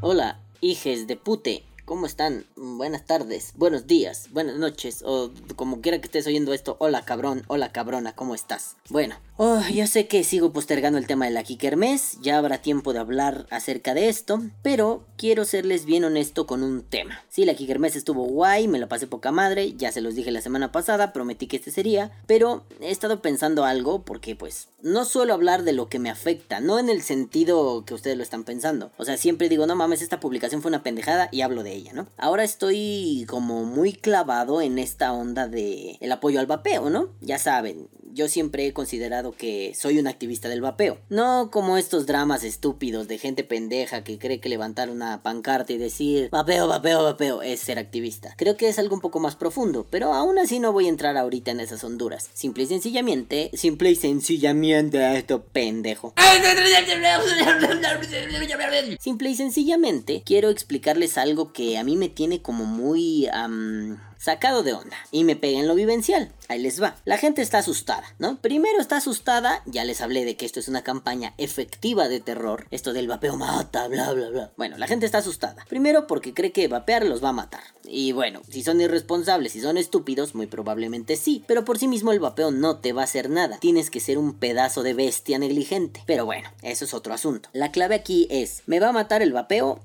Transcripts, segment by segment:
Hola, hijes de pute. ¿Cómo están? Buenas tardes, buenos días, buenas noches, o como quiera que estés oyendo esto, hola cabrón, hola cabrona, ¿cómo estás? Bueno, oh, ya sé que sigo postergando el tema de la Kikermes, ya habrá tiempo de hablar acerca de esto, pero quiero serles bien honesto con un tema. Sí, la Kikermes estuvo guay, me la pasé poca madre, ya se los dije la semana pasada, prometí que este sería, pero he estado pensando algo porque pues no suelo hablar de lo que me afecta, no en el sentido que ustedes lo están pensando. O sea, siempre digo, no mames, esta publicación fue una pendejada y hablo de ella, Ahora estoy como muy clavado en esta onda de el apoyo al vapeo, ¿no? Ya saben, yo siempre he considerado que soy un activista del vapeo. No como estos dramas estúpidos de gente pendeja que cree que levantar una pancarta y decir vapeo, vapeo, vapeo es ser activista. Creo que es algo un poco más profundo, pero aún así no voy a entrar ahorita en esas honduras. Simple y sencillamente, simple y sencillamente a esto pendejo. Simple y sencillamente quiero explicarles algo que a mí me tiene como muy sacado de onda y me pega en lo vivencial. Ahí les va. La gente está asustada, ¿no? Primero está asustada, ya les hablé de que esto es una campaña efectiva de terror, esto del vapeo mata, bla, bla, bla. Bueno, la gente está asustada. Primero porque cree que vapear los va a matar. Y bueno, si son irresponsables, si son estúpidos, muy probablemente sí. Pero por sí mismo el vapeo no te va a hacer nada. Tienes que ser un pedazo de bestia negligente. Pero bueno, eso es otro asunto. La clave aquí es, ¿me va a matar el vapeo?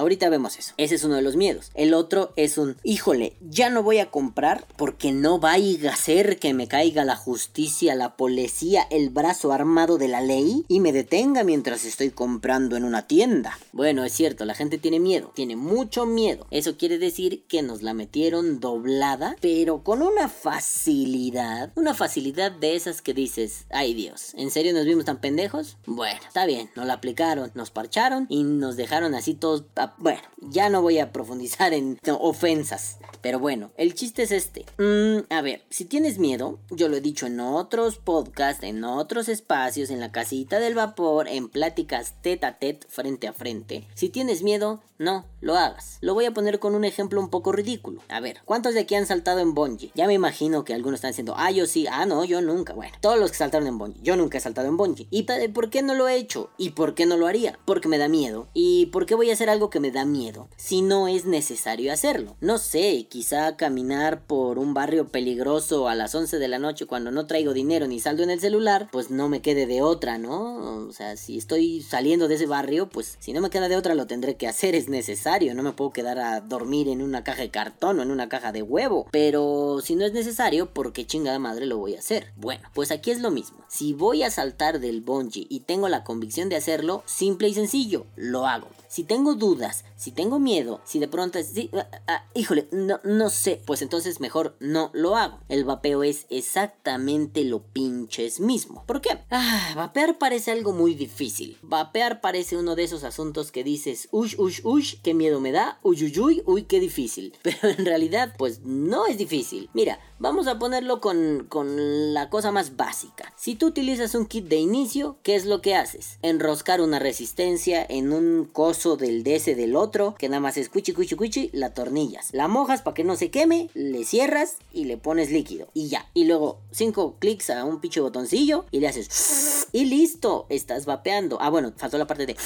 Ahorita vemos eso. Ese es uno de los miedos. El otro es un, híjole, ya no voy a comprar porque no vaya hacer que me caiga la justicia, la policía, el brazo armado de la ley y me detenga mientras estoy comprando en una tienda. Bueno, es cierto, la gente tiene miedo, tiene mucho miedo. Eso quiere decir que nos la metieron doblada, pero con una facilidad, una facilidad de esas que dices, ay Dios, ¿en serio nos vimos tan pendejos? Bueno, está bien, nos la aplicaron, nos parcharon y nos dejaron así todos... Bueno, ya no voy a profundizar en ofensas, pero bueno, el chiste es este. Mm, a ver, si tienes miedo, yo lo he dicho en otros podcasts, en otros espacios, en la casita del vapor, en pláticas tete a tete, frente a frente. Si tienes miedo, no lo hagas. Lo voy a poner con un ejemplo un poco ridículo. A ver, ¿cuántos de aquí han saltado en bungee? Ya me imagino que algunos están diciendo, ah, yo sí, ah, no, yo nunca. Bueno, todos los que saltaron en bungee, yo nunca he saltado en bungee. ¿Y por qué no lo he hecho? ¿Y por qué no lo haría? Porque me da miedo. ¿Y por qué voy a hacer algo que me da miedo? Si no es necesario hacerlo. No sé, quizá caminar por un barrio peligroso a las 11 de la noche cuando no traigo dinero ni saldo en el celular, pues no me quede de otra, ¿no? O sea, si estoy saliendo de ese barrio, pues si no me queda de otra lo tendré que hacer, es necesario, no me puedo quedar a dormir en una caja de cartón o en una caja de huevo, pero si no es necesario, ¿por qué chingada madre lo voy a hacer? Bueno, pues aquí es lo mismo. Si voy a saltar del bungee y tengo la convicción de hacerlo, simple y sencillo, lo hago. Si tengo dudas, si tengo miedo, si de pronto es, ah, ah, híjole, no, no sé, pues entonces mejor no lo hago. El vapeo es exactamente lo pinches mismo. ¿Por qué? Ah, vapear parece algo muy difícil. Vapear parece uno de esos asuntos que dices, uy, uy, uy, qué miedo me da, uy, uy, uy, uy, qué difícil. Pero en realidad, pues no es difícil. Mira, vamos a ponerlo con, con la cosa más básica. Si tú utilizas un kit de inicio, ¿qué es lo que haces? Enroscar una resistencia en un coso del DS del otro, que nada más es cuchi cuchi cuchi, la tornillas. La mojas para que no se queme, le cierras y le pones líquido. Y ya. Y luego cinco clics a un pinche botoncillo y le haces... Y listo, estás vapeando. Ah, bueno, faltó la parte de...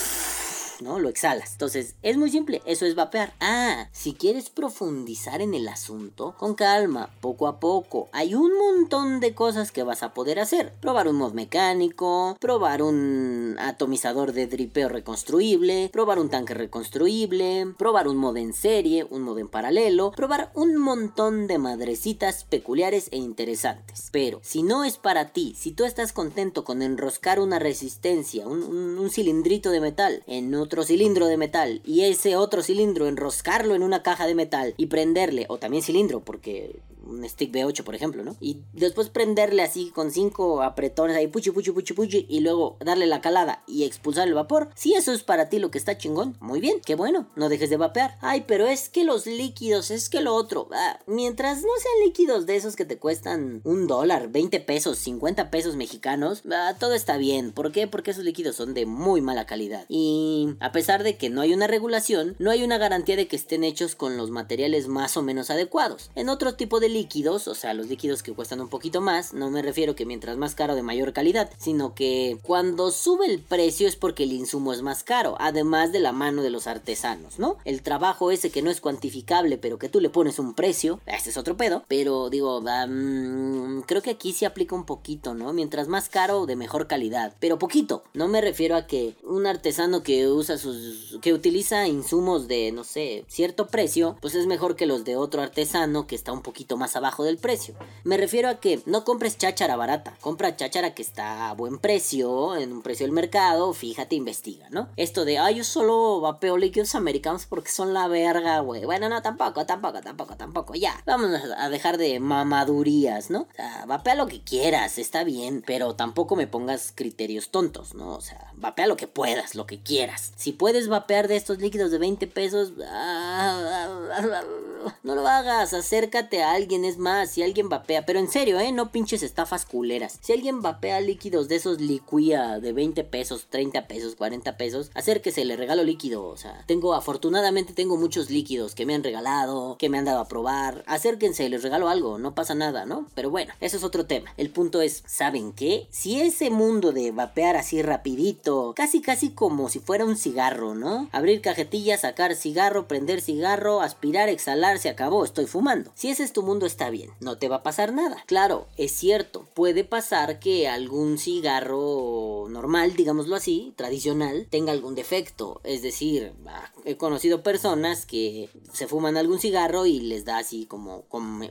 ¿no? Lo exhalas. Entonces, es muy simple, eso es vapear. Ah, si quieres profundizar en el asunto, con calma, poco a poco, hay un montón de cosas que vas a poder hacer. Probar un mod mecánico, probar un atomizador de dripeo reconstruible, probar un tanque reconstruible, probar un mod en serie, un mod en paralelo, probar un montón de madrecitas peculiares e interesantes. Pero si no es para ti, si tú estás contento con enroscar una resistencia, un, cilindrito de metal en un otro cilindro de metal y ese otro cilindro enroscarlo en una caja de metal y prenderle, o también cilindro, porque un stick B8, por ejemplo, ¿no? Y después prenderle así con cinco apretones ahí, puchi, puchi, puchi, puchi, y luego darle la calada y expulsar el vapor. Si eso es para ti lo que está chingón, muy bien, qué bueno, no dejes de vapear. Ay, pero es que los líquidos, es que lo otro, ah, mientras no sean líquidos de esos que te cuestan un dólar, 20 pesos, 50 pesos mexicanos, ah, todo está bien. ¿Por qué? Porque esos líquidos son de muy mala calidad. Y a pesar de que no hay una regulación, no hay una garantía de que estén hechos con los materiales más o menos adecuados. En otro tipo de líquidos, líquidos, o sea, los líquidos que cuestan un poquito más, no me refiero que mientras más caro de mayor calidad, sino que cuando sube el precio es porque el insumo es más caro, además de la mano de los artesanos, ¿no? El trabajo ese que no es cuantificable, pero que tú le pones un precio, este es otro pedo, pero digo, creo que aquí se aplica un poquito, ¿no? Mientras más caro, de mejor calidad, pero poquito, no me refiero a que un artesano que usa sus, que utiliza insumos de, no sé, cierto precio, pues es mejor que los de otro artesano que está un poquito más abajo del precio. Me refiero a que no compres cháchara barata, compra cháchara que está a buen precio, en un precio del mercado, fíjate, investiga, ¿no? Esto de, ay, yo solo vapeo líquidos americanos porque son la verga, güey. Bueno, no, tampoco, tampoco, tampoco, tampoco. Ya, vamos a dejar de mamadurías, ¿no? O sea, vapea lo que quieras, está bien, pero tampoco me pongas criterios tontos, ¿no? O sea, vapea lo que puedas, lo que quieras. Si puedes vapear de estos líquidos de 20 pesos, no lo hagas, acércate a alguien, es más, si alguien vapea, pero en serio, ¿eh? No pinches estafas culeras. Si alguien vapea líquidos de esos liquía de 20 pesos, 30 pesos, 40 pesos, acérquese, le regalo líquido, o sea, tengo, afortunadamente tengo muchos líquidos que me han regalado, que me han dado a probar, acérquense, les regalo algo, no pasa nada, ¿no? Pero bueno, eso es otro tema. El punto es, ¿saben qué? Si ese mundo de vapear así rapidito, casi casi como si fuera un cigarro, ¿no? Abrir cajetilla, sacar cigarro, prender cigarro, aspirar, exhalar, se acabó, estoy fumando. Si ese es tu mundo está bien, no te va a pasar nada. Claro, es cierto, puede pasar que algún cigarro normal, digámoslo así, tradicional, tenga algún defecto. Es decir, ah, he conocido personas que se fuman algún cigarro y les da así como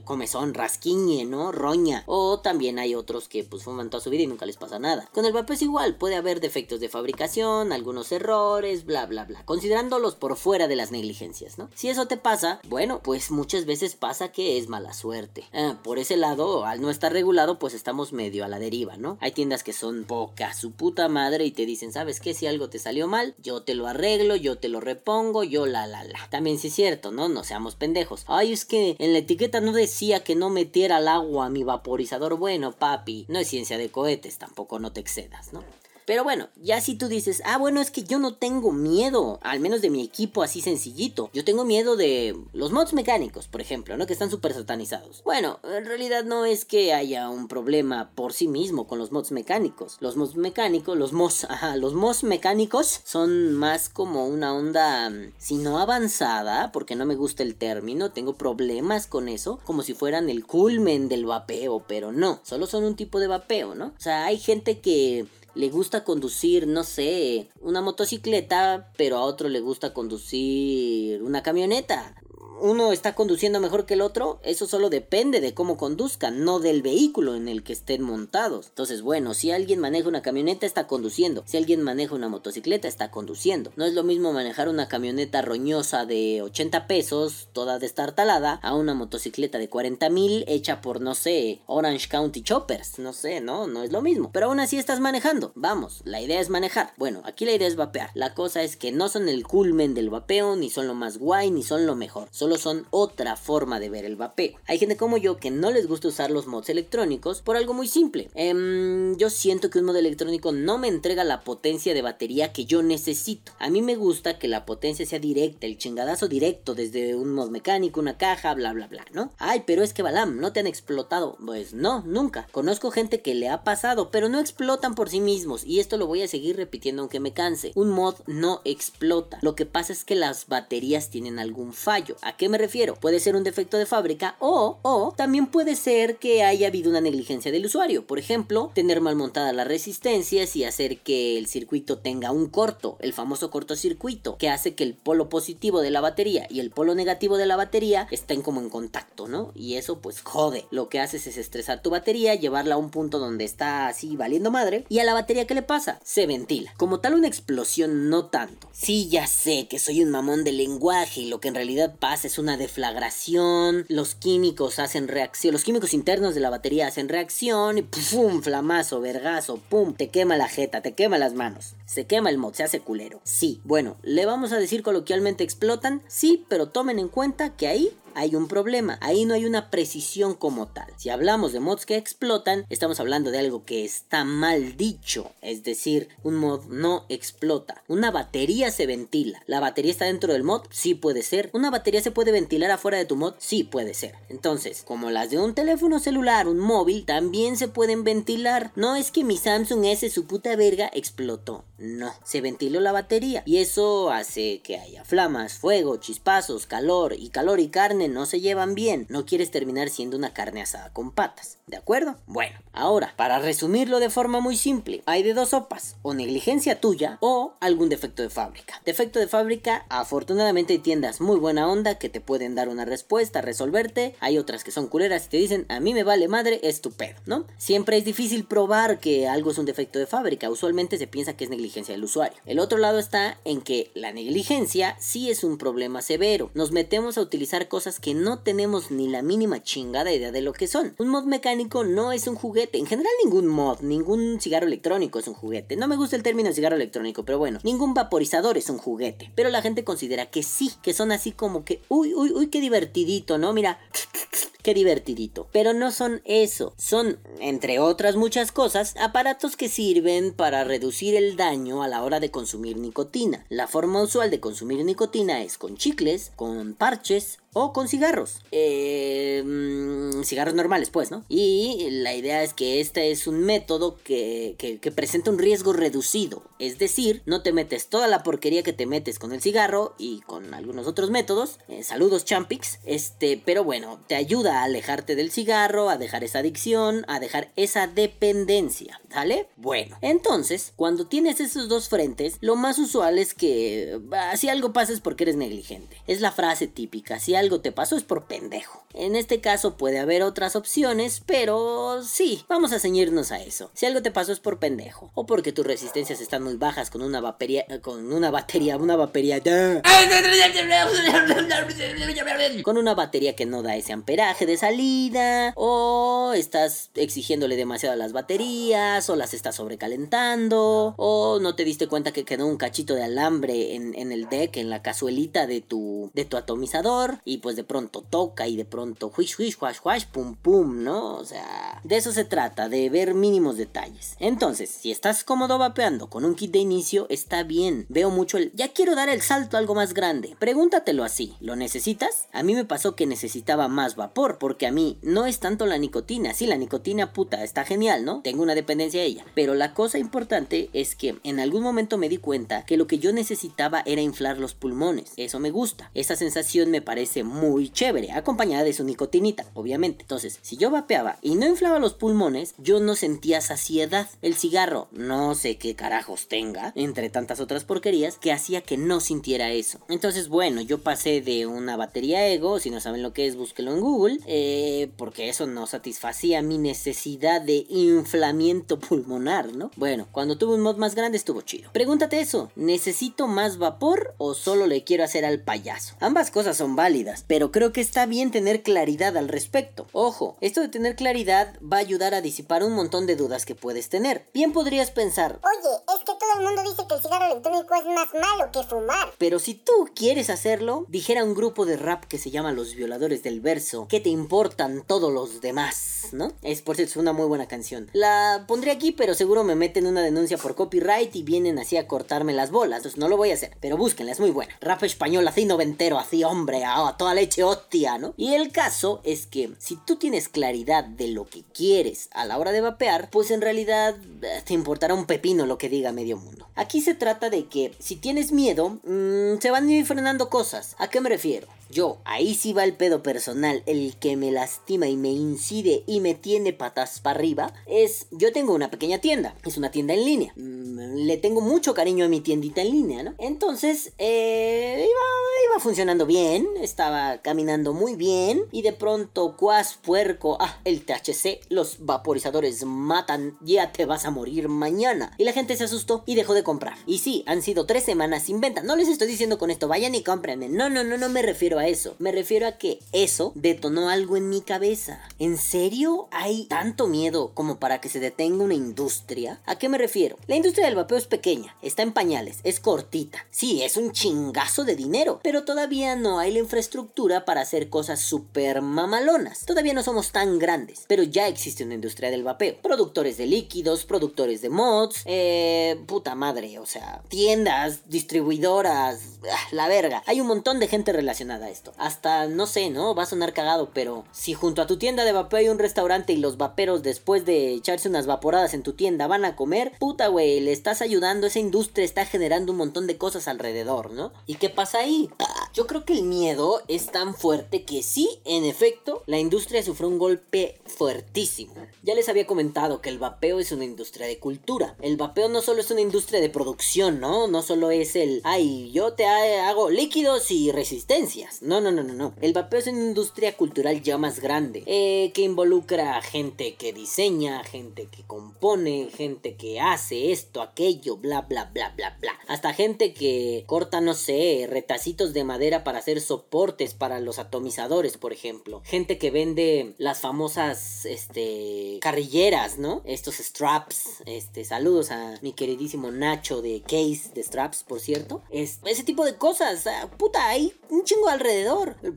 comezón, rasquiñe, ¿no? Roña. O también hay otros que pues fuman toda su vida y nunca les pasa nada. Con el vapeo es igual, puede haber defectos de fabricación, algunos errores, bla, bla, bla. Considerándolos por fuera de las negligencias, ¿no? Si eso te pasa, bueno, pues muchas veces pasa que es mala suerte. Ah, por ese lado, al no estar regulado, pues estamos medio a la deriva, ¿no? Hay tiendas que son poca su puta madre y te dicen, ¿sabes qué? Si algo te salió mal, yo te lo arreglo, yo te lo repongo, yo la la la. También sí es cierto, ¿no? No seamos pendejos. Ay, es que en la etiqueta no decía que no metiera al agua mi vaporizador. Bueno, papi, no es ciencia de cohetes, tampoco no te excedas, ¿no? Pero bueno, ya si tú dices, ah, bueno, es que yo no tengo miedo, al menos de mi equipo así sencillito. Yo tengo miedo de los mods mecánicos, por ejemplo, ¿no? Que están súper satanizados. Bueno, en realidad no es que haya un problema por sí mismo con los mods mecánicos. Los mods mecánicos, los mods, ajá, los mods mecánicos son más como una onda, si no avanzada, porque no me gusta el término, tengo problemas con eso, como si fueran el culmen del vapeo, pero no, solo son un tipo de vapeo, ¿no? O sea, hay gente que le gusta conducir, no sé, una motocicleta, pero a otro le gusta conducir una camioneta uno está conduciendo mejor que el otro, eso solo depende de cómo conduzcan, no del vehículo en el que estén montados. Entonces, bueno, si alguien maneja una camioneta, está conduciendo. Si alguien maneja una motocicleta, está conduciendo. No es lo mismo manejar una camioneta roñosa de 80 pesos, toda destartalada, a una motocicleta de 40 mil hecha por, no sé, Orange County Choppers. No sé, no, no es lo mismo. Pero aún así estás manejando. Vamos, la idea es manejar. Bueno, aquí la idea es vapear. La cosa es que no son el culmen del vapeo, ni son lo más guay, ni son lo mejor solo son otra forma de ver el vapeo. Hay gente como yo que no les gusta usar los mods electrónicos por algo muy simple. Em, yo siento que un mod electrónico no me entrega la potencia de batería que yo necesito. A mí me gusta que la potencia sea directa, el chingadazo directo desde un mod mecánico, una caja, bla bla bla, ¿no? Ay, pero es que Balam, ¿no te han explotado? Pues no, nunca. Conozco gente que le ha pasado, pero no explotan por sí mismos y esto lo voy a seguir repitiendo aunque me canse. Un mod no explota. Lo que pasa es que las baterías tienen algún fallo qué me refiero? Puede ser un defecto de fábrica o, o también puede ser que haya habido una negligencia del usuario. Por ejemplo, tener mal montadas las resistencias y hacer que el circuito tenga un corto, el famoso cortocircuito, que hace que el polo positivo de la batería y el polo negativo de la batería estén como en contacto, ¿no? Y eso pues jode. Lo que haces es estresar tu batería, llevarla a un punto donde está así valiendo madre. Y a la batería, ¿qué le pasa? Se ventila. Como tal una explosión, no tanto. Sí, ya sé que soy un mamón de lenguaje y lo que en realidad pasa es una deflagración, los químicos hacen reacción, los químicos internos de la batería hacen reacción y pum, flamazo, vergazo, pum, te quema la jeta, te quema las manos. Se quema el mod, se hace culero. Sí, bueno, le vamos a decir coloquialmente explotan, sí, pero tomen en cuenta que ahí hay un problema. Ahí no hay una precisión como tal. Si hablamos de mods que explotan, estamos hablando de algo que está mal dicho. Es decir, un mod no explota. Una batería se ventila. ¿La batería está dentro del mod? Sí puede ser. ¿Una batería se puede ventilar afuera de tu mod? Sí puede ser. Entonces, como las de un teléfono celular, un móvil, también se pueden ventilar. No es que mi Samsung S, su puta verga, explotó. No, se ventiló la batería. Y eso hace que haya flamas, fuego, chispazos, calor. Y calor y carne no se llevan bien. No quieres terminar siendo una carne asada con patas. ¿De acuerdo? Bueno, ahora, para resumirlo de forma muy simple, hay de dos sopas. O negligencia tuya o algún defecto de fábrica. Defecto de fábrica, afortunadamente hay tiendas muy buena onda que te pueden dar una respuesta, resolverte. Hay otras que son culeras y te dicen, a mí me vale madre, es tu pedo, ¿no? Siempre es difícil probar que algo es un defecto de fábrica. Usualmente se piensa que es negligencia del usuario. El otro lado está en que la negligencia sí es un problema severo. Nos metemos a utilizar cosas que no tenemos ni la mínima chingada idea de lo que son. Un mod mecánico no es un juguete. En general ningún mod, ningún cigarro electrónico es un juguete. No me gusta el término cigarro electrónico, pero bueno, ningún vaporizador es un juguete. Pero la gente considera que sí, que son así como que, uy, uy, uy, qué divertidito, ¿no? Mira, qué divertidito. Pero no son eso, son, entre otras muchas cosas, aparatos que sirven para reducir el daño a la hora de consumir nicotina. La forma usual de consumir nicotina es con chicles, con parches o con cigarros. Eh, mm, cigarros normales, pues, ¿no? Y la idea es que este es un método que, que, presenta un riesgo reducido. Es decir, no te metes toda la porquería que te metes con el cigarro y con algunos otros métodos. Eh, saludos, Champix. Este, pero bueno, te ayuda a alejarte del cigarro, a dejar esa adicción, a dejar esa dependencia. ¿Sale? Bueno, entonces, cuando tienes esos dos frentes, lo más usual es que si algo pasa es porque eres negligente. Es la frase típica. Si algo algo te pasó es por pendejo. En este caso puede haber otras opciones, pero sí, vamos a ceñirnos a eso. Si algo te pasó es por pendejo, o porque tus resistencias están muy bajas con una batería, con una batería, una batería, con una batería que no da ese amperaje de salida, o estás exigiéndole demasiado a las baterías, o las estás sobrecalentando, o no te diste cuenta que quedó un cachito de alambre en, en el deck, en la cazuelita de tu, de tu atomizador, y pues de pronto toca y de pronto huish, huish, wash, wash, pum, pum, ¿no? O sea, de eso se trata, de ver mínimos detalles. Entonces, si estás cómodo vapeando con un kit de inicio, está bien. Veo mucho el, ya quiero dar el salto a algo más grande. Pregúntatelo así, ¿lo necesitas? A mí me pasó que necesitaba más vapor, porque a mí no es tanto la nicotina. Sí, la nicotina puta está genial, ¿no? Tengo una dependencia de ella. Pero la cosa importante es que en algún momento me di cuenta que lo que yo necesitaba era inflar los pulmones. Eso me gusta. Esa sensación me parece muy chévere, acompañada de su nicotinita, obviamente. Entonces, si yo vapeaba y no inflaba los pulmones, yo no sentía saciedad. El cigarro, no sé qué carajos tenga, entre tantas otras porquerías, que hacía que no sintiera eso. Entonces, bueno, yo pasé de una batería ego, si no saben lo que es, búsquelo en Google, eh, porque eso no satisfacía mi necesidad de inflamiento pulmonar, ¿no? Bueno, cuando tuve un mod más grande estuvo chido. Pregúntate eso, ¿necesito más vapor o solo le quiero hacer al payaso? Ambas cosas son válidas pero creo que está bien tener claridad al respecto. Ojo, esto de tener claridad va a ayudar a disipar un montón de dudas que puedes tener. Bien podrías pensar, oye, es que todo el mundo dice que el cigarro electrónico es más malo que fumar. Pero si tú quieres hacerlo, dijera un grupo de rap que se llama Los Violadores del Verso, ¿qué te importan todos los demás? ¿No? Es por cierto, es una muy buena canción. La pondré aquí, pero seguro me meten una denuncia por copyright y vienen así a cortarme las bolas. Entonces no lo voy a hacer, pero búsquenla, es muy buena. Rap español así noventero, así hombre, a toda leche, hostia, ¿no? Y el caso es que si tú tienes claridad de lo que quieres a la hora de vapear, pues en realidad eh, te importará un pepino lo que diga medio mundo. Aquí se trata de que si tienes miedo, mm, se van a ir frenando cosas. ¿A qué me refiero? Yo, ahí sí va el pedo personal, el que me lastima y me incide y me tiene patas para arriba, es, yo tengo una pequeña tienda, es una tienda en línea, mm, le tengo mucho cariño a mi tiendita en línea, ¿no? Entonces, eh, iba, iba funcionando bien, estaba caminando muy bien y de pronto, cuas puerco, ah, el THC, los vaporizadores matan, ya te vas a morir mañana. Y la gente se asustó y dejó de comprar. Y sí, han sido tres semanas sin venta, no les estoy diciendo con esto, vayan y cómprenme, no, no, no, no me refiero a eso. Me refiero a que eso detonó algo en mi cabeza. ¿En serio hay tanto miedo como para que se detenga una industria? ¿A qué me refiero? La industria del vapeo es pequeña, está en pañales, es cortita. Sí, es un chingazo de dinero, pero todavía no hay la infraestructura para hacer cosas súper mamalonas. Todavía no somos tan grandes, pero ya existe una industria del vapeo. Productores de líquidos, productores de mods, eh, puta madre, o sea, tiendas, distribuidoras, ah, la verga. Hay un montón de gente relacionada esto. Hasta, no sé, ¿no? Va a sonar cagado, pero si junto a tu tienda de vapeo hay un restaurante y los vaperos después de echarse unas vaporadas en tu tienda van a comer, puta, güey, le estás ayudando, esa industria está generando un montón de cosas alrededor, ¿no? ¿Y qué pasa ahí? Yo creo que el miedo es tan fuerte que sí, en efecto, la industria sufrió un golpe fuertísimo. Ya les había comentado que el vapeo es una industria de cultura. El vapeo no solo es una industria de producción, ¿no? No solo es el, ay, yo te hago líquidos y resistencias. No, no, no, no, no. El vapeo es una industria cultural ya más grande, eh, que involucra gente que diseña, gente que compone, gente que hace esto, aquello, bla, bla, bla, bla, bla. Hasta gente que corta, no sé, retacitos de madera para hacer soportes para los atomizadores, por ejemplo. Gente que vende las famosas, este, carrilleras, ¿no? Estos straps, este, saludos a mi queridísimo Nacho de Case de Straps, por cierto. Es, ese tipo de cosas, ah, puta, hay un chingo alrededor.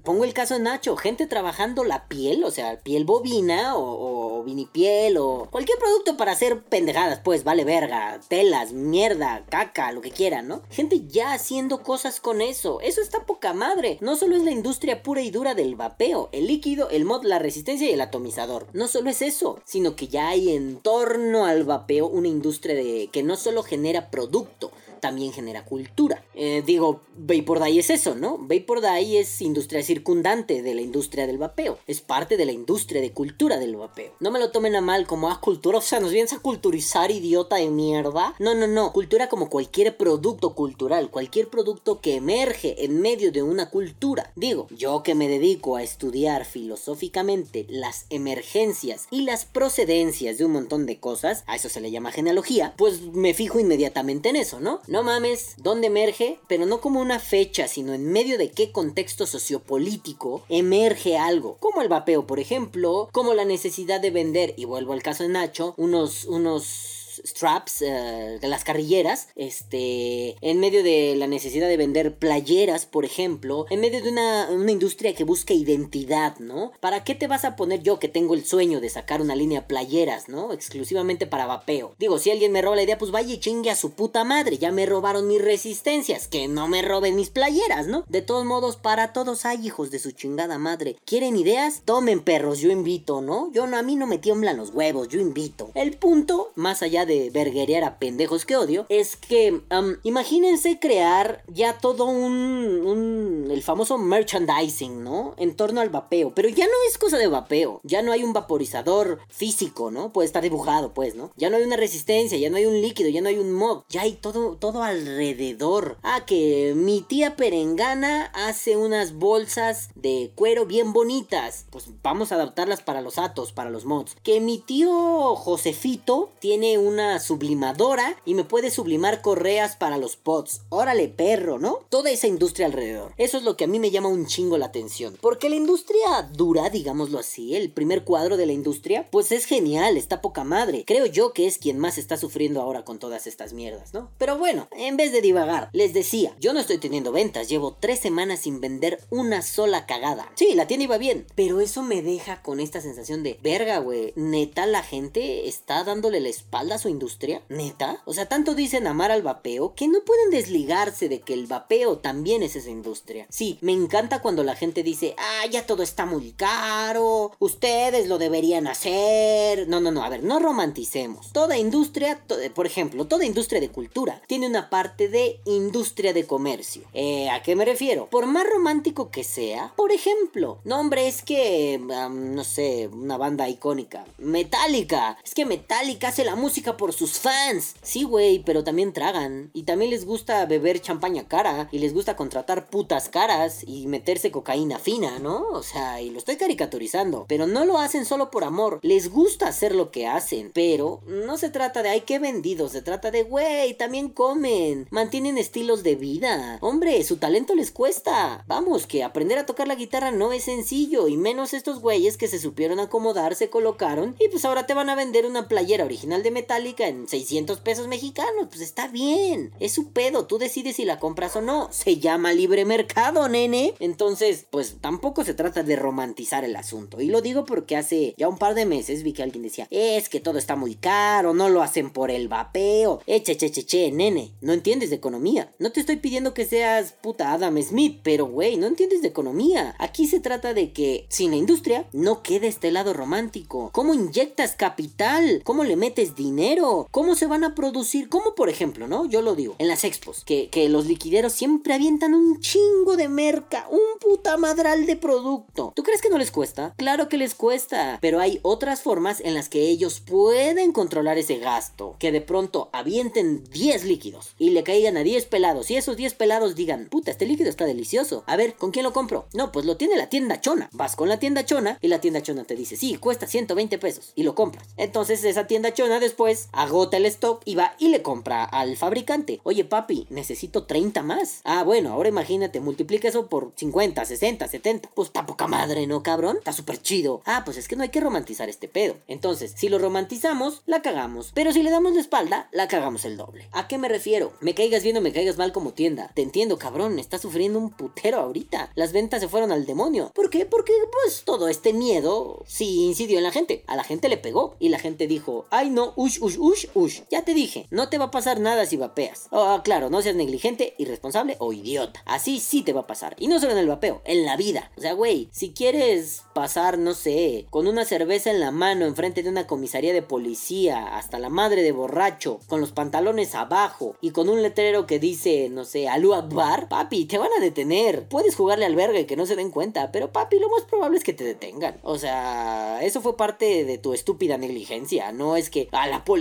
Pongo el caso de Nacho, gente trabajando la piel, o sea, piel bovina o, o vinipiel o cualquier producto para hacer pendejadas, pues, vale verga, telas, mierda, caca, lo que quieran, ¿no? Gente ya haciendo cosas con eso. Eso está poco madre. No solo es la industria pura y dura del vapeo, el líquido, el mod, la resistencia y el atomizador. No solo es eso, sino que ya hay en torno al vapeo una industria de que no solo genera producto, también genera cultura. Eh, digo, Vapor Day es eso, ¿no? Vapor Day es industria circundante de la industria del vapeo. Es parte de la industria de cultura del vapeo. No me lo tomen a mal como, ah, cultura, o sea, nos vienes a culturizar, idiota de mierda. No, no, no. Cultura como cualquier producto cultural, cualquier producto que emerge en medio de una cultura. Digo, yo que me dedico a estudiar filosóficamente las emergencias y las procedencias de un montón de cosas, a eso se le llama genealogía, pues me fijo inmediatamente en eso, ¿no? No mames, ¿dónde emerge? Pero no como una fecha, sino en medio de qué contexto sociopolítico emerge algo. Como el vapeo, por ejemplo, como la necesidad de vender, y vuelvo al caso de Nacho, unos, unos straps, eh, las carrilleras, este, en medio de la necesidad de vender playeras, por ejemplo, en medio de una, industria que busca identidad, ¿no? ¿Para qué te vas a poner yo que tengo el sueño de sacar una línea playeras, ¿no? Exclusivamente para vapeo. Digo, si alguien me roba la idea, pues vaya y chingue a su puta madre, ya me robaron mis resistencias, que no me roben mis playeras, ¿no? De todos modos, para todos hay hijos de su chingada madre. ¿Quieren ideas? Tomen perros, yo invito, ¿no? Yo no, a mí no me tiemblan los huevos, yo invito. El punto, más allá de de verguerear a pendejos que odio, es que imagínense crear ya todo un, el famoso merchandising, ¿no? En torno al vapeo, pero ya no es cosa de vapeo, ya no hay un vaporizador físico, ¿no? Puede estar dibujado, pues, ¿no? Ya no hay una resistencia, ya no hay un líquido, ya no hay un mod, ya hay todo, todo alrededor. Ah, que mi tía Perengana hace unas bolsas de cuero bien bonitas, pues vamos a adaptarlas para los atos, para los mods. Que mi tío Josefito tiene una sublimadora y me puede sublimar correas para los pods. Órale, perro, ¿no? Toda esa industria alrededor. Eso es lo que a mí me llama un chingo la atención. Porque la industria dura, digámoslo así, el primer cuadro de la industria, pues es genial, está poca madre. Creo yo que es quien más está sufriendo ahora con todas estas mierdas, ¿no? Pero bueno, en vez de divagar, les decía, yo no estoy teniendo ventas, llevo tres semanas sin vender una sola cagada. Sí, la tienda iba bien, pero eso me deja con esta sensación de, verga, güey, neta la gente está dándole la espalda su industria? ¿Neta? O sea, tanto dicen amar al vapeo que no pueden desligarse de que el vapeo también es esa industria. Sí, me encanta cuando la gente dice, ah, ya todo está muy caro, ustedes lo deberían hacer. No, no, no, a ver, no romanticemos. Toda industria, por ejemplo, toda industria de cultura tiene una parte de industria de comercio. Eh, ¿A qué me refiero? Por más romántico que sea, por ejemplo, no hombre, es que, no sé, una banda icónica, Metallica, es que Metallica hace la música por sus fans. Sí, güey, pero también tragan. Y también les gusta beber champaña cara. Y les gusta contratar putas caras. Y meterse cocaína fina, ¿no? O sea, y lo estoy caricaturizando. Pero no lo hacen solo por amor. Les gusta hacer lo que hacen. Pero no se trata de, ay, qué vendido. Se trata de, güey, también comen. Mantienen estilos de vida. Hombre, su talento les cuesta. Vamos, que aprender a tocar la guitarra no es sencillo. Y menos estos güeyes que se supieron acomodar, se colocaron. Y pues ahora te van a vender una playera original de metal en 600 pesos mexicanos. Pues está bien. Es su pedo. Tú decides si la compras o no. Se llama libre mercado nene. Entonces, pues tampoco se trata de romantizar el asunto. Y lo digo porque hace ya un par de meses vi que alguien decía, es que todo está muy caro, no lo hacen por el vapeo. Eche, che, che, che, nene, no entiendes de economía. No te estoy pidiendo que seas puta Adam Smith, pero güey, no entiendes de economía. Aquí se trata de que sin la industria no quede este lado romántico. ¿Cómo inyectas capital? ¿Cómo le metes dinero? ¿Cómo se van a producir? ¿Cómo, por ejemplo, no? Yo lo digo, en las expos, que, que los liquideros siempre avientan un chingo de merca, un puta madral de producto. ¿Tú crees que no les cuesta? Claro que les cuesta, pero hay otras formas en las que ellos pueden controlar ese gasto. Que de pronto avienten 10 líquidos y le caigan a 10 pelados y esos 10 pelados digan, puta, este líquido está delicioso. A ver, ¿con quién lo compro? No, pues lo tiene la tienda chona. Vas con la tienda chona y la tienda chona te dice, sí, cuesta 120 pesos y lo compras. Entonces esa tienda chona después agota el stock y va y le compra al fabricante. Oye papi, necesito 30 más. Ah, bueno, ahora imagínate, multiplica eso por 50, 60, 70. Pues está poca madre, ¿no, cabrón? Está súper chido. Ah, pues es que no hay que romantizar este pedo. Entonces, si lo romantizamos, la cagamos. Pero si le damos la espalda, la cagamos el doble. ¿A qué me refiero? Me caigas bien o me caigas mal como tienda. Te entiendo, cabrón, estás sufriendo un putero ahorita. Las ventas se fueron al demonio. ¿Por qué? Porque pues todo este miedo sí incidió en la gente. A la gente le pegó y la gente dijo, ay no, ush, ush, ush, ush. Ya te dije, no te va a pasar nada si vapeas. Oh, claro, no seas negligente, irresponsable o idiota. Así sí te va a pasar. Y no solo en el vapeo, en la vida. O sea, güey, si quieres pasar, no sé, con una cerveza en la mano enfrente de una comisaría de policía, hasta la madre de borracho, con los pantalones abajo y con un letrero que dice, no sé, Alu Akbar, papi, te van a detener. Puedes jugarle al verga y que no se den cuenta, pero papi, lo más probable es que te detengan. O sea, eso fue parte de tu estúpida negligencia. No es que a la policía,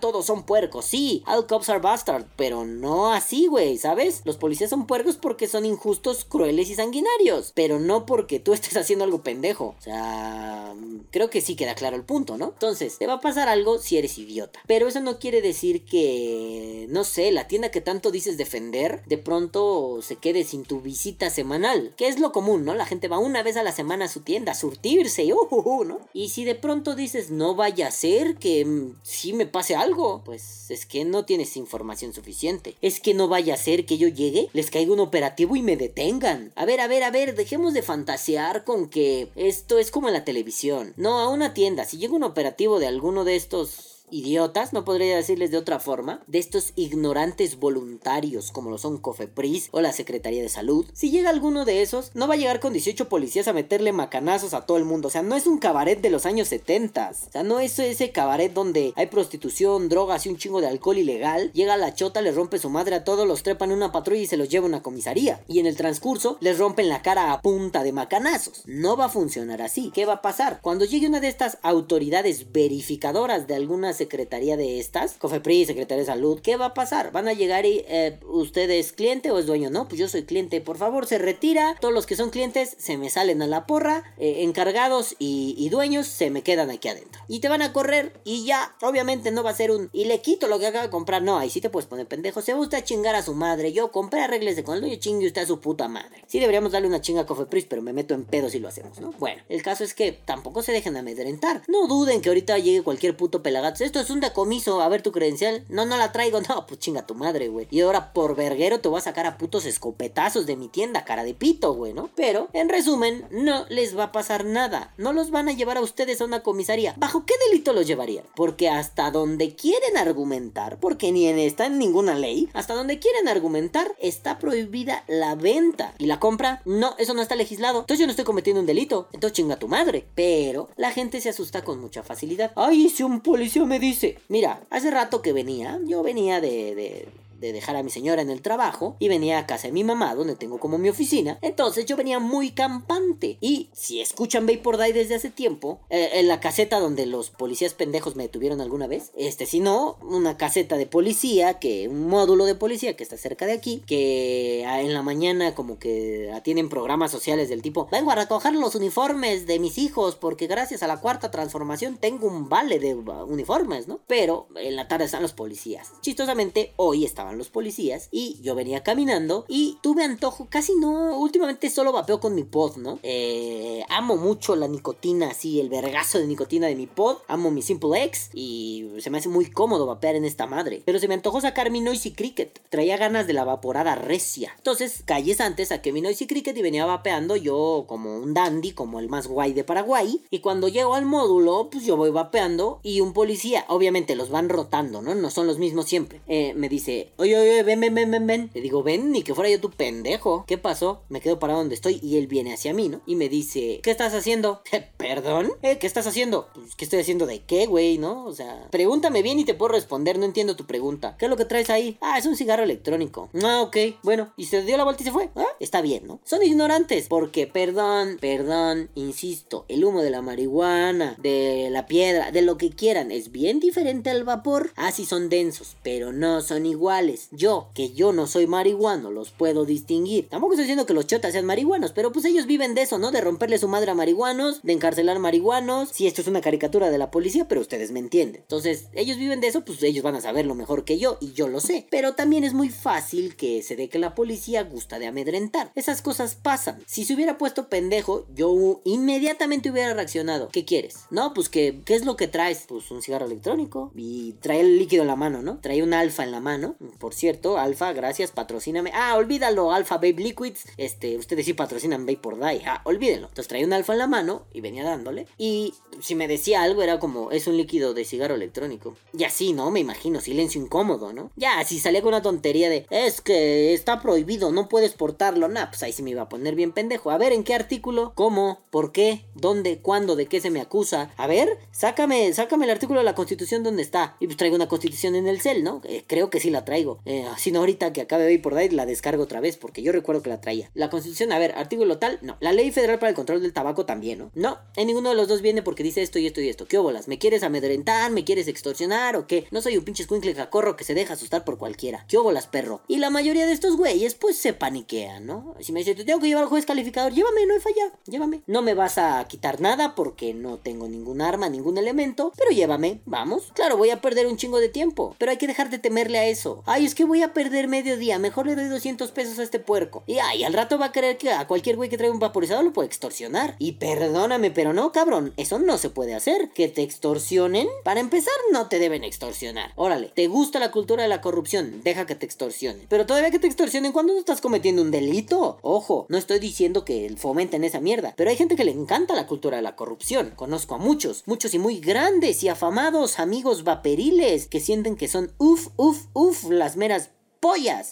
todos son puercos. Sí, all cops are bastard, pero no así, güey, ¿sabes? Los policías son puercos porque son injustos, crueles y sanguinarios, pero no porque tú estés haciendo algo pendejo. O sea, creo que sí queda claro el punto, ¿no? Entonces, te va a pasar algo si eres idiota. Pero eso no quiere decir que, no sé, la tienda que tanto dices defender, de pronto se quede sin tu visita semanal, que es lo común, ¿no? La gente va una vez a la semana a su tienda a surtirse uh, uh, uh, ¿no? Y si de pronto dices, no vaya a ser que mm, me pase algo, pues es que no tienes información suficiente. Es que no vaya a ser que yo llegue, les caiga un operativo y me detengan. A ver, a ver, a ver, dejemos de fantasear con que esto es como en la televisión. No, a una tienda, si llega un operativo de alguno de estos idiotas, no podría decirles de otra forma, de estos ignorantes voluntarios como lo son Cofepris o la Secretaría de Salud, si llega alguno de esos, no va a llegar con 18 policías a meterle macanazos a todo el mundo. O sea, no es un cabaret de los años 70. O sea, no es ese cabaret donde hay prostitución, drogas y un chingo de alcohol ilegal. Llega la chota, le rompe su madre a todos, los trepan en una patrulla y se los lleva a una comisaría. Y en el transcurso les rompen la cara a punta de macanazos. No va a funcionar así. ¿Qué va a pasar? Cuando llegue una de estas autoridades verificadoras de algunas secretaría de estas, Cofepris, Secretaría de Salud, ¿qué va a pasar? Van a llegar y eh, usted es cliente o es dueño, no, pues yo soy cliente, por favor se retira, todos los que son clientes se me salen a la porra, eh, encargados y, dueños se me quedan aquí adentro. Y te van a correr y ya, obviamente no va a ser un, y le quito lo que acaba de comprar, no, ahí sí te puedes poner pendejo, se gusta chingar a su madre, yo compré, arreglese con el dueño, chingue usted a su puta madre. Sí deberíamos darle una chinga a Cofepris, pero me meto en pedo si lo hacemos, ¿no? Bueno, el caso es que tampoco se dejen amedrentar, no duden que ahorita llegue cualquier puto pelagato, esto es un decomiso, a ver tu credencial. No, no la traigo. No, pues chinga tu madre, güey. Y ahora por verguero te voy a sacar a putos escopetazos de mi tienda, cara de pito, güey, ¿no? Pero, en resumen, no les va a pasar nada. No los van a llevar a ustedes a una comisaría. ¿Bajo qué delito los llevarían? Porque hasta donde quieren argumentar, porque ni en, está en ninguna ley, hasta donde quieren argumentar, está prohibida la venta. Y la compra, no, eso no está legislado. Entonces yo no estoy cometiendo un delito. Entonces chinga tu madre. Pero la gente se asusta con mucha facilidad. Ay, si un policía me dice, Mira, hace rato que venía, yo venía de, de dejar a mi señora en el trabajo y venía a casa de mi mamá donde tengo como mi oficina. Entonces yo venía muy campante. Y si escuchan Vapor Die desde hace tiempo, eh, en la caseta donde los policías pendejos me detuvieron alguna vez, este si no, una caseta de policía, que un módulo de policía que está cerca de aquí, que ah, en la mañana como que tienen programas sociales del tipo, vengo a recoger los uniformes de mis hijos porque gracias a la cuarta transformación tengo un vale de uh, uniformes, ¿no? Pero en la tarde están los policías. Chistosamente hoy estaba los policías y yo venía caminando y tuve antojo, casi no, últimamente solo vapeo con mi pod, ¿no? Eh, amo mucho la nicotina, así, el vergazo de nicotina de mi pod, amo mi Simple X y se me hace muy cómodo vapear en esta madre. Pero se me antojó sacar mi Noisy Cricket, traía ganas de la vaporada recia. Entonces, calles antes saqué mi Noisy Cricket y venía vapeando yo como un dandy, como el más guay de Paraguay. Y cuando llego al módulo, pues yo voy vapeando y un policía, obviamente los van rotando, ¿no? No son los mismos siempre. Eh, me dice, oye, oye, ven, ven, ven, ven, ven. Le digo, ven, ni que fuera yo tu pendejo. ¿Qué pasó? Me quedo parado donde estoy y él viene hacia mí, ¿no? Y me dice, ¿qué estás haciendo? ¿Perdón? ¿Eh? ¿Qué estás haciendo? Pues, ¿qué estoy haciendo de qué, güey, no? O sea, pregúntame bien y te puedo responder, no entiendo tu pregunta. ¿Qué es lo que traes ahí? Ah, es un cigarro electrónico. Ah, ok, bueno. ¿Y se dio la vuelta y se fue? Ah, está bien, ¿no? Son ignorantes porque, perdón, perdón, insisto, el humo de la marihuana, de la piedra, de lo que quieran, es bien diferente al vapor. Ah, sí son densos, pero no son iguales. Yo, que yo no soy marihuano, los puedo distinguir. Tampoco estoy diciendo que los chotas sean marihuanos, pero pues ellos viven de eso, ¿no? De romperle su madre a marihuanos, de encarcelar marihuanos. Si esto es una caricatura de la policía, pero ustedes me entienden. Entonces, ellos viven de eso, pues ellos van a saberlo mejor que yo, y yo lo sé. Pero también es muy fácil que se dé que la policía gusta de amedrentar. Esas cosas pasan. Si se hubiera puesto pendejo, yo inmediatamente hubiera reaccionado. ¿Qué quieres? No, pues que, ¿qué es lo que traes? Pues un cigarro electrónico. Y trae el líquido en la mano, ¿no? Trae un alfa en la mano. Por cierto, alfa, gracias, patrocíname. Ah, olvídalo, alfa Babe Liquids. Este, ustedes sí patrocinan Vape por Die. Ah, olvídenlo. Entonces traía un alfa en la mano y venía dándole. Y si me decía algo era como, es un líquido de cigarro electrónico. Y así, ¿no? Me imagino, silencio incómodo, ¿no? Ya, si salía con una tontería de, es que está prohibido, no puedes portarlo. Nah, pues ahí sí me iba a poner bien pendejo. A ver, ¿en qué artículo? ¿Cómo? ¿Por qué? ¿Dónde? ¿Cuándo? ¿De qué se me acusa? A ver, sácame, sácame el artículo de la constitución donde está. Y pues traigo una constitución en el cel, ¿no? Eh, creo que sí la traigo. Eh, si no, ahorita que acabe ir por ahí la descargo otra vez, porque yo recuerdo que la traía. La constitución, a ver, artículo tal, no. La ley federal para el control del tabaco también, ¿no? No, en ninguno de los dos viene porque dice esto y esto y esto. ¿Qué óbolas? ¿Me quieres amedrentar? ¿Me quieres extorsionar o qué? No soy un pinche escuincle jacorro que se deja asustar por cualquiera. ¿Qué óbolas, perro? Y la mayoría de estos güeyes, pues se paniquean, ¿no? Si me dice, te tengo que llevar al juez calificador, llévame, no hay falla, llévame. No me vas a quitar nada porque no tengo ningún arma, ningún elemento, pero llévame, vamos. Claro, voy a perder un chingo de tiempo, pero hay que dejar de temerle a eso. Ay, es que voy a perder medio día, mejor le doy 200 pesos a este puerco. Y ay, al rato va a creer que a cualquier güey que traiga un vaporizador lo puede extorsionar. Y perdóname, pero no, cabrón, eso no se puede hacer. Que te extorsionen, para empezar, no te deben extorsionar. Órale, ¿te gusta la cultura de la corrupción? Deja que te extorsionen. Pero todavía que te extorsionen cuando no estás cometiendo un delito. Ojo, no estoy diciendo que fomenten esa mierda, pero hay gente que le encanta la cultura de la corrupción. Conozco a muchos, muchos y muy grandes y afamados amigos vaperiles que sienten que son uff, uff, uff, las meras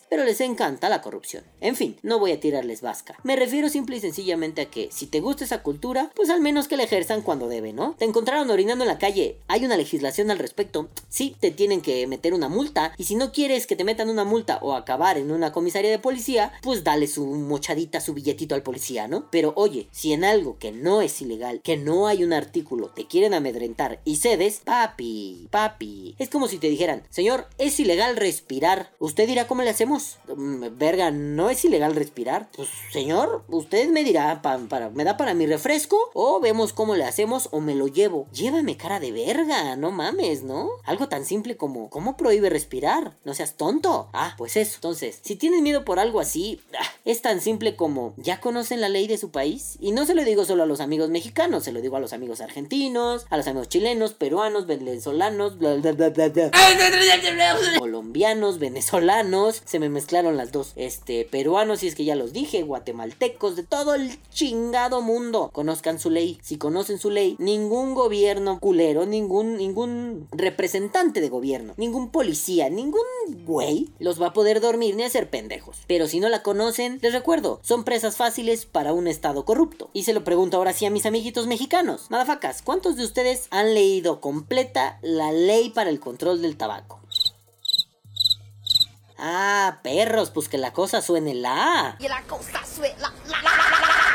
pero les encanta la corrupción. En fin, no voy a tirarles vasca. Me refiero simple y sencillamente a que si te gusta esa cultura, pues al menos que la ejerzan cuando debe, ¿no? Te encontraron orinando en la calle, hay una legislación al respecto. Sí, te tienen que meter una multa y si no quieres que te metan una multa o acabar en una comisaría de policía, pues dale su mochadita, su billetito al policía, ¿no? Pero oye, si en algo que no es ilegal, que no hay un artículo, te quieren amedrentar y cedes, papi, papi. Es como si te dijeran, señor, es ilegal respirar. Usted dirá cómo le hacemos. Verga, ¿no es ilegal respirar? Pues, señor, usted me dirá, pa- para, ¿me da para mi refresco? O vemos cómo le hacemos o me lo llevo. Llévame cara de verga, no mames, ¿no? Algo tan simple como, ¿cómo prohíbe respirar? No seas tonto. Ah, pues eso. Entonces, si tienen miedo por algo así, ah, es tan simple como, ¿ya conocen la ley de su país? Y no se lo digo solo a los amigos mexicanos, se lo digo a los amigos argentinos, a los amigos chilenos, peruanos, venezolanos, bla, bla, bla, bla, bla colombianos, venezolanos, se me mezclaron las dos, este, peruanos, si es que ya los dije, guatemaltecos, de todo el chingado mundo, conozcan su ley. Si conocen su ley, ningún gobierno culero, ningún, ningún representante de gobierno, ningún policía, ningún güey los va a poder dormir ni hacer pendejos. Pero si no la conocen, les recuerdo, son presas fáciles para un estado corrupto. Y se lo pregunto ahora sí a mis amiguitos mexicanos. Madafacas, ¿cuántos de ustedes han leído completa la ley para el control del tabaco? Ah, perros, pues que la cosa suene la. Y la cosa suena. La.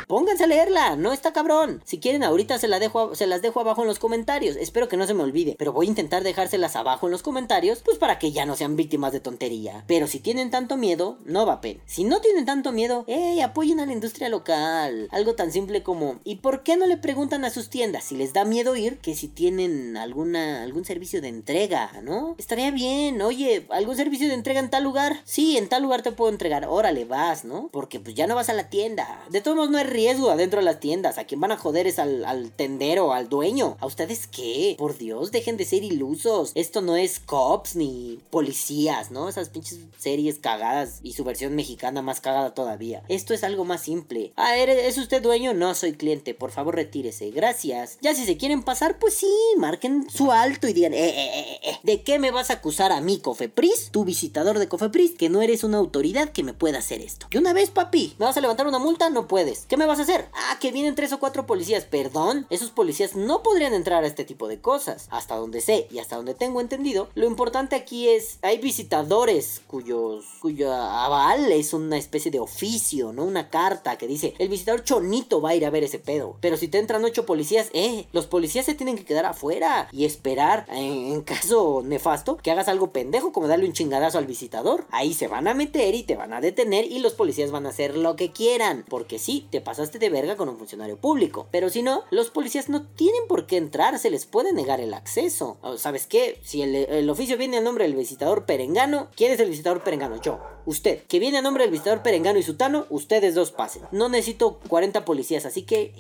Pónganse a leerla, no está cabrón. Si quieren, ahorita se, la dejo, se las dejo abajo en los comentarios. Espero que no se me olvide, pero voy a intentar dejárselas abajo en los comentarios, pues para que ya no sean víctimas de tontería. Pero si tienen tanto miedo, no va a pena. Si no tienen tanto miedo, ¡eh! Apoyen a la industria local. Algo tan simple como, ¿y por qué no le preguntan a sus tiendas si les da miedo ir que si tienen alguna, algún servicio de entrega, ¿no? Estaría bien, oye, ¿algún servicio de entrega en tal lugar? Sí, en tal lugar te puedo entregar. Órale, vas, ¿no? Porque pues ya no vas a la tienda. De todos modos, no hay riesgo adentro de las tiendas. A quien van a joder es al, tendero, al dueño. ¿A ustedes qué? Por Dios, dejen de ser ilusos. Esto no es cops ni policías, ¿no? Esas pinches series cagadas y su versión mexicana más cagada todavía. Esto es algo más simple. Ah, ¿es usted dueño? No, soy cliente. Por favor, retírese. Gracias. Ya si se quieren pasar, pues sí, marquen su alto y digan, eh, eh, eh, eh, ¿de qué me vas a acusar a mí, Cofepris? Tu visitador de Cofepris, que no eres una autoridad que me pueda hacer esto. Y una vez, papi, ¿me vas a levantar una multa? No puedes. ¿Qué me vas a hacer? Ah, que vienen tres o cuatro policías. Perdón, esos policías no podrían entrar a este tipo de cosas. Hasta donde sé y hasta donde tengo entendido, lo importante aquí es, hay visitadores cuyos, cuyo aval es una especie de oficio, ¿no? Una carta que dice, el visitador chonito va a ir a ver ese pedo. Pero si te entran ocho policías, eh, los policías se tienen que quedar afuera y esperar, en, en caso nefasto, que hagas algo pendejo como darle un chingadazo al visitador. Ahí se van a meter y te van a detener y los policías van a hacer lo que quieran. Porque sí, te pasaste de verga con un funcionario público. Pero si no, los policías no tienen por qué entrar, se les puede negar el acceso. ¿Sabes qué? Si el, el oficio viene a nombre del visitador perengano, ¿quién es el visitador perengano? Yo. Usted. Que viene a nombre del visitador perengano y sutano, ustedes dos pasen. No necesito 40 policías, así que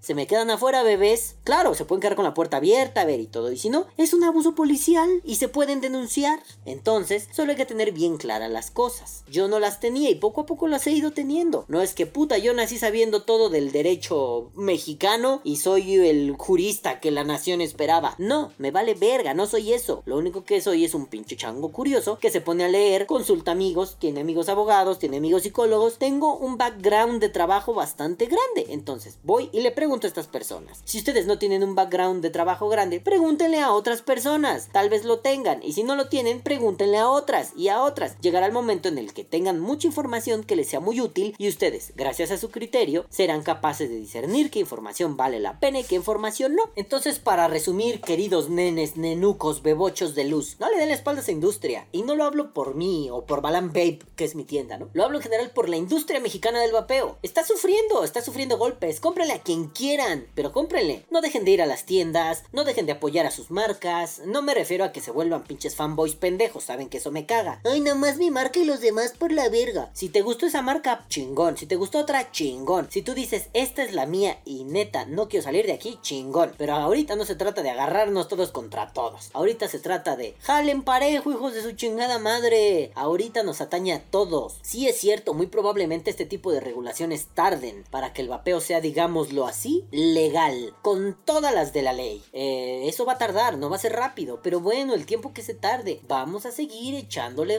se me quedan afuera, bebés. Claro, se pueden quedar con la puerta abierta, a ver y todo. Y si no, es un abuso policial y se pueden denunciar. Entonces, solo hay que tener bien claras las cosas. Yo no las tenía y poco a poco las he ido teniendo. No es que puta, yo nací sabiendo todo del derecho mexicano y soy el jurista que la nación esperaba. No, me vale verga, no soy eso. Lo único que soy es un pinche chango curioso que se pone a leer, consulta amigos, tiene amigos abogados, tiene amigos psicólogos. Tengo un background de trabajo bastante grande. Entonces, voy y le pregunto a estas personas. Si ustedes no tienen un background de trabajo grande, pregúntenle a otras personas. Tal vez lo tengan. Y si no lo tienen, pregúntenle a otras y a otras. Llegará el momento en el que tengan mucha información que les sea muy útil y ustedes, gracias a su criterio, serán capaces de discernir qué información vale la pena y qué información no. Entonces, para resumir, queridos nenes, nenucos, bebochos de luz, no le den la espalda a esa industria. Y no lo hablo por mí o por Balan Babe, que es mi tienda, ¿no? Lo hablo en general por la industria mexicana del vapeo. Está sufriendo, está sufriendo golpes. Cómprenle a quien quieran, pero cómprenle. No dejen de ir a las tiendas, no dejen de apoyar a sus marcas. No me refiero a que se vuelvan pinches fanboys pendejos, saben que eso me caga. Ay, nada más mi marca y los demás por la verga. Si te gustó esa marca, chingón. Si te gustó otra, chingón. Si tú dices, esta es la mía y neta, no quiero salir de aquí, chingón. Pero ahorita no se trata de agarrarnos todos contra todos. Ahorita se trata de, jalen parejo, hijos de su chingada madre. Ahorita nos atañe a todos. Sí es cierto, muy probablemente este tipo de regulaciones tarden para que el vapeo sea, digámoslo así, legal. Con todas las de la ley. Eh, eso va a tardar, no va a ser rápido. Pero bueno, el tiempo que se tarde, vamos a seguir echándole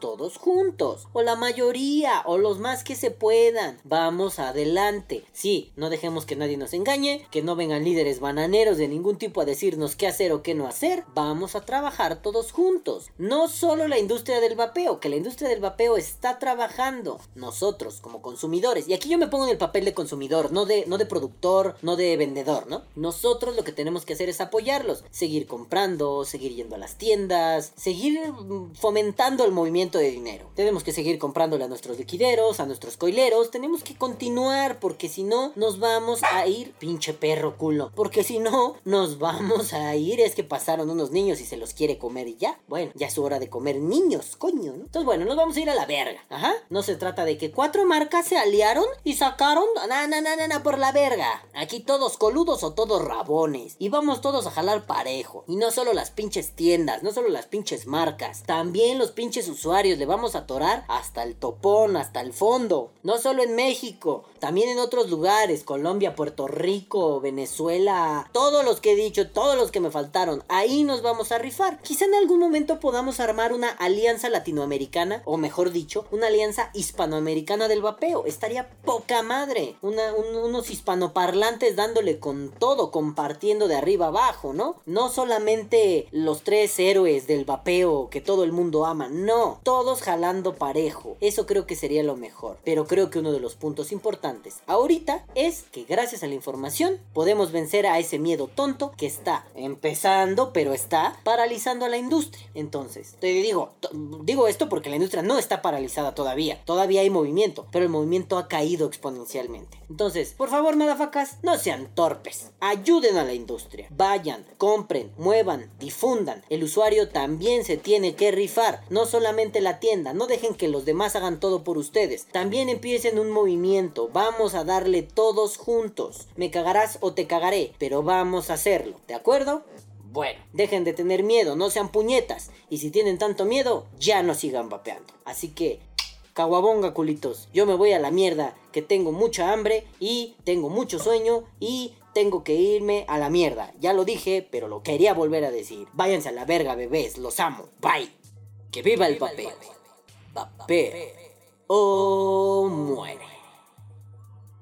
todos juntos. O la mayoría, o los más que se puedan. Vamos adelante. Sí, no dejemos que nadie nos engañe, que no vengan líderes bananeros de ningún tipo a decirnos qué hacer o qué no hacer. Vamos a trabajar todos juntos. No solo la industria del vapeo, que la industria del vapeo está trabajando. Nosotros como consumidores, y aquí yo me pongo en el papel de consumidor, no de, no de productor, no de vendedor, ¿no? Nosotros lo que tenemos que hacer es apoyarlos, seguir comprando, seguir yendo a las tiendas, seguir mm, fomentando el movimiento de dinero. Tenemos que seguir comprándole a nuestros liquideros, a nuestros coileros, tenemos que continuar porque si no nos vamos a ir, pinche perro culo, porque si no nos vamos a ir, es que pasaron unos niños y se los quiere comer y ya. Bueno, ya es hora de comer niños, coño, ¿no? Entonces bueno, nos vamos a ir a la verga. Ajá. No se trata de que cuatro marcas se aliaron y sacaron, na, na, na, na, na, por la verga. Aquí todos coludos o todos rabones. Y vamos todos a jalar parejo. Y no solo las pinches tiendas, no solo las pinches marcas. También los pinches usuarios le vamos a atorar hasta el topón, hasta el fondo. No solo en México, también en otros lugares. Colombia, Puerto Rico, Venezuela. Todos los que he dicho, todos los que me faltaron. Ahí nos vamos a rifar. Quizá en algún momento podamos armar una alianza latinoamericana. O mejor dicho, una alianza hispanoamericana del vapeo. Estaría poca madre. Unos hispanoparlantes dándole con todo, compartiendo de arriba abajo, ¿no? No solamente los tres héroes del vapeo que todo el mundo ama, no. Todos jalando parejo. Eso creo que sería lo mejor. Pero creo que uno de los puntos importantes antes. Ahorita es que gracias a la información podemos vencer a ese miedo tonto que está empezando, pero está paralizando a la industria. Entonces, te digo, digo esto porque la industria no está paralizada todavía. Todavía hay movimiento, pero el movimiento ha caído exponencialmente. Entonces, por favor, madafacas, no sean torpes. Ayuden a la industria. Vayan, compren, muevan, difundan. El usuario también se tiene que rifar. No solamente la tienda. No dejen que los demás hagan todo por ustedes. También empiecen un movimiento. Vamos a darle todos juntos. Me cagarás o te cagaré, pero vamos a hacerlo. ¿De acuerdo? Bueno, dejen de tener miedo, no sean puñetas. Y si tienen tanto miedo, ya no sigan vapeando. Así que, caguabonga culitos, yo me voy a la mierda, que tengo mucha hambre y tengo mucho sueño y tengo que irme a la mierda. Ya lo dije, pero lo quería volver a decir. Váyanse a la verga, bebés, los amo. Bye. Que viva el papel. Papel. O muere.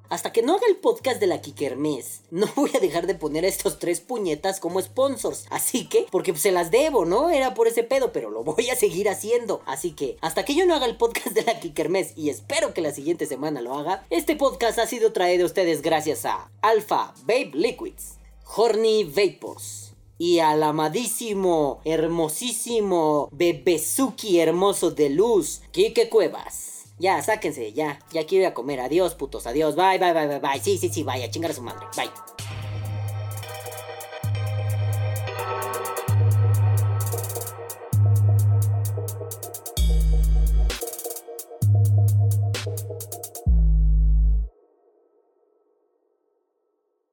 Hasta que no haga el podcast de la Kikermes, no voy a dejar de poner a estos tres puñetas como sponsors. Así que, porque se las debo, ¿no? Era por ese pedo, pero lo voy a seguir haciendo. Así que, hasta que yo no haga el podcast de la Kikermes, y espero que la siguiente semana lo haga, este podcast ha sido traído a ustedes gracias a Alpha Babe Liquids, Horny Vapors y al amadísimo, hermosísimo, bebezuki hermoso de luz, Kike Cuevas. Ya, sáquense, ya. Ya quiero ir a comer. Adiós, putos. Adiós. Bye, bye, bye, bye, bye. Sí, sí, sí, vaya. Chingar a su madre. Bye.